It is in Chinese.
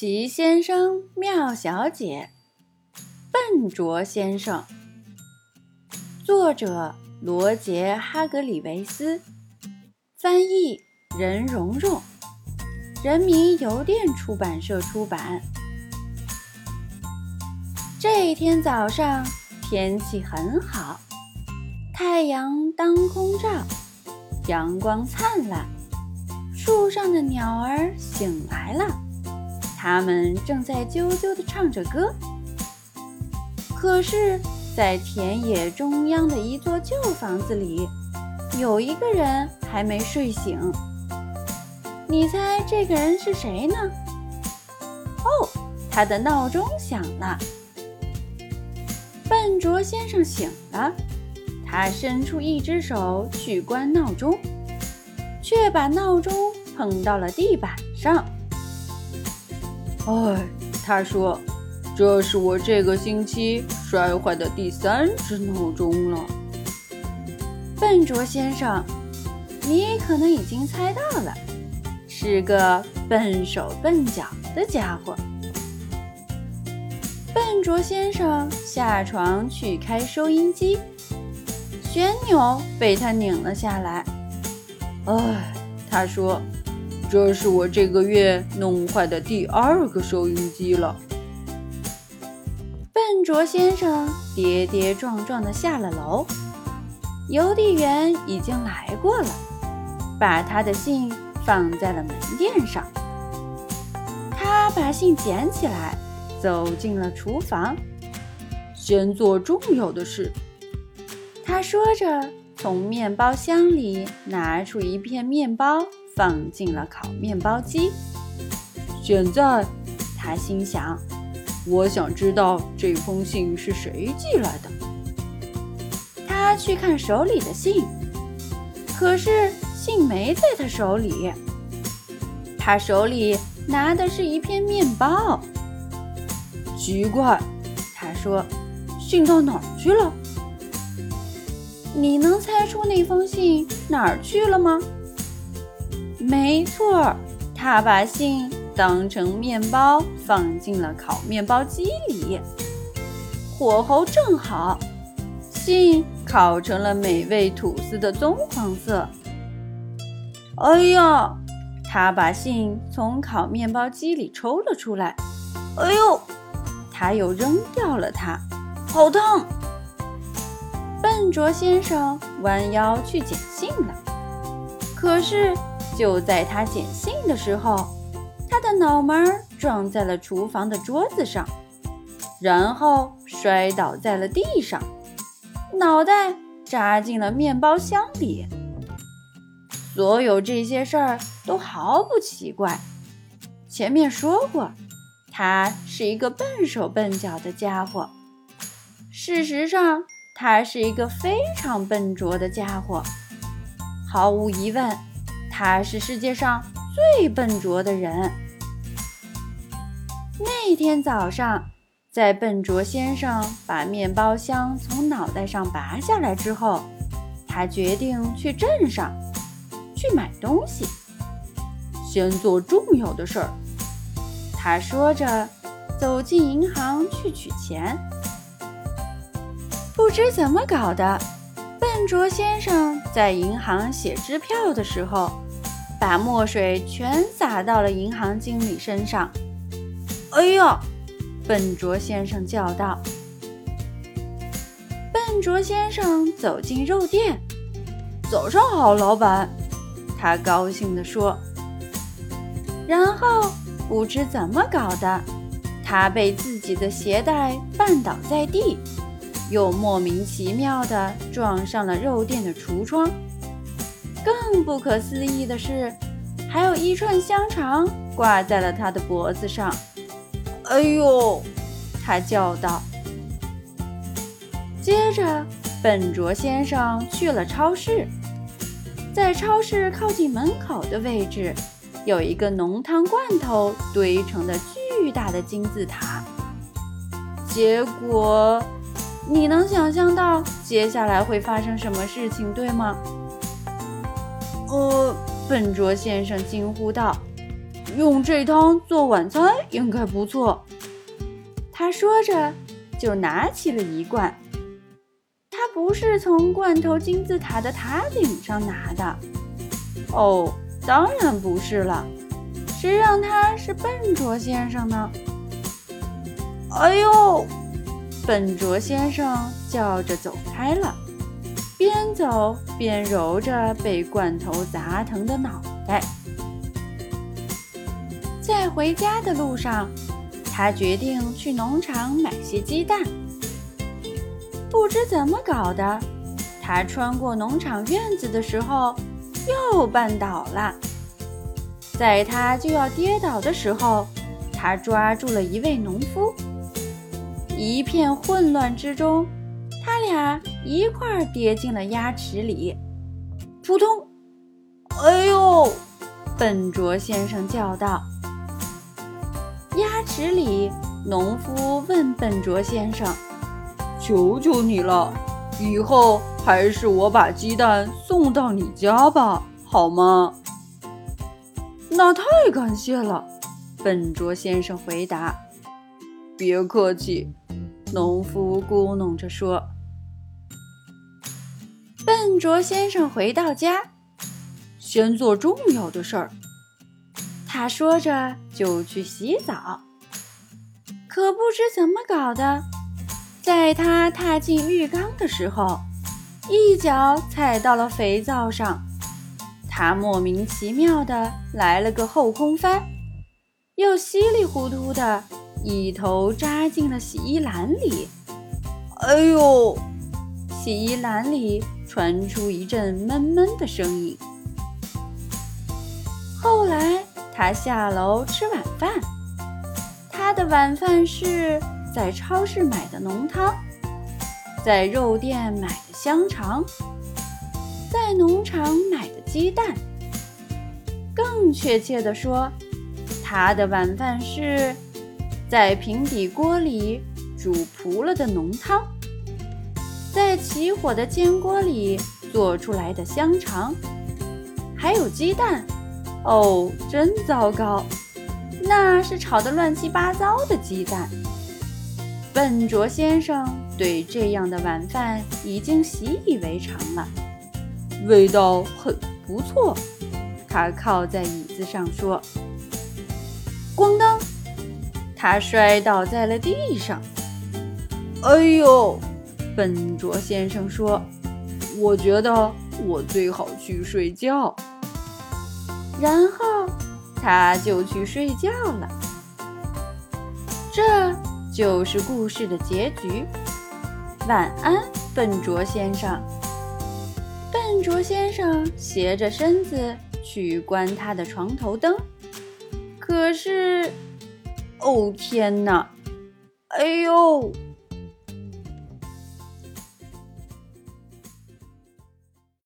奇先生妙小姐，笨拙先生。作者罗杰·哈格里维斯，翻译任蓉蓉，人民邮电出版社出版。这一天早上天气很好，太阳当空照，阳光灿烂，树上的鸟儿醒来了。他们正在啾啾地唱着歌，可是，在田野中央的一座旧房子里，有一个人还没睡醒。你猜这个人是谁呢？哦，他的闹钟响了。笨拙先生醒了，他伸出一只手去关闹钟，却把闹钟碰到了地板上。哎，他说：“这是我这个星期摔坏的第三只闹钟了。”笨拙先生，你可能已经猜到了，是个笨手笨脚的家伙。笨拙先生下床去开收音机，旋钮被他拧了下来。哎，他说。这是我这个月弄坏的第二个收音机了。笨拙先生跌跌撞撞地下了楼，邮递员已经来过了，把他的信放在了门垫上。他把信捡起来，走进了厨房，先做重要的事。他说着，从面包箱里拿出一片面包。放进了烤面包机。现在，他心想：“我想知道这封信是谁寄来的。”他去看手里的信，可是信没在他手里。他手里拿的是一片面包。奇怪，他说：“信到哪儿去了？”你能猜出那封信哪儿去了吗？没错，他把信当成面包放进了烤面包机里，火候正好，信烤成了美味吐司的棕黄色。哎呀，他把信从烤面包机里抽了出来。哎呦，他又扔掉了它，好烫！笨拙先生弯腰去捡信了，可是。就在他捡信的时候，他的脑门撞在了厨房的桌子上，然后摔倒在了地上，脑袋扎进了面包箱里。所有这些事儿都毫不奇怪。前面说过，他是一个笨手笨脚的家伙。事实上，他是一个非常笨拙的家伙。毫无疑问。他是世界上最笨拙的人。那天早上，在笨拙先生把面包箱从脑袋上拔下来之后，他决定去镇上去买东西，先做重要的事儿。他说着，走进银行去取钱。不知怎么搞的，笨拙先生在银行写支票的时候。把墨水全洒到了银行经理身上。哎呦！笨拙先生叫道。笨拙先生走进肉店。早上好，老板。他高兴地说。然后不知怎么搞的，他被自己的鞋带绊倒在地，又莫名其妙地撞上了肉店的橱窗。更不可思议的是，还有一串香肠挂在了他的脖子上。哎呦！他叫道。接着，笨拙先生去了超市，在超市靠近门口的位置，有一个浓汤罐头堆成的巨大的金字塔。结果，你能想象到接下来会发生什么事情，对吗？呃，笨拙先生惊呼道：“用这汤做晚餐应该不错。他说着，就拿起了一罐。他不是从罐头金字塔的塔顶上拿的。哦，当然不是了。谁让他是笨拙先生呢？哎呦！笨拙先生叫着走开了，边走边揉着被罐头砸疼的脑袋。在回家的路上，他决定去农场买些鸡蛋。不知怎么搞的，他穿过农场院子的时候又绊倒了。在他就要跌倒的时候，他抓住了一位农夫。一片混乱之中，他俩一块儿跌进了鸭池里。扑通！哎呦！笨拙先生叫道。鸭池里，农夫问笨拙先生：“求求你了，以后还是我把鸡蛋送到你家吧，好吗？”那太感谢了，笨拙先生回答。“别客气。”农夫咕哝着说：“笨拙先生回到家，先做重要的事儿。”他说着就去洗澡。可不知怎么搞的，在他踏进浴缸的时候，一脚踩到了肥皂上，他莫名其妙的来了个后空翻，又稀里糊涂的。一头扎进了洗衣篮里，哎呦！洗衣篮里传出一阵闷闷的声音。后来他下楼吃晚饭，他的晚饭是在超市买的浓汤，在肉店买的香肠，在农场买的鸡蛋。更确切地说，他的晚饭是。在平底锅里煮糊了的浓汤，起火的煎锅里做出来的香肠，还有鸡蛋。哦，真糟糕！那是炒得乱七八糟的鸡蛋。笨拙先生对这样的晚饭已经习以为常了，味道很不错。他靠在椅子上说：“咣当！”他摔倒在了地上。哎呦！笨拙先生说：“我觉得我最好去睡觉。”然后他就去睡觉了。这就是故事的结局。晚安，笨拙先生。笨拙先生斜着身子去关他的床头灯，可是。哦天哪！哎呦！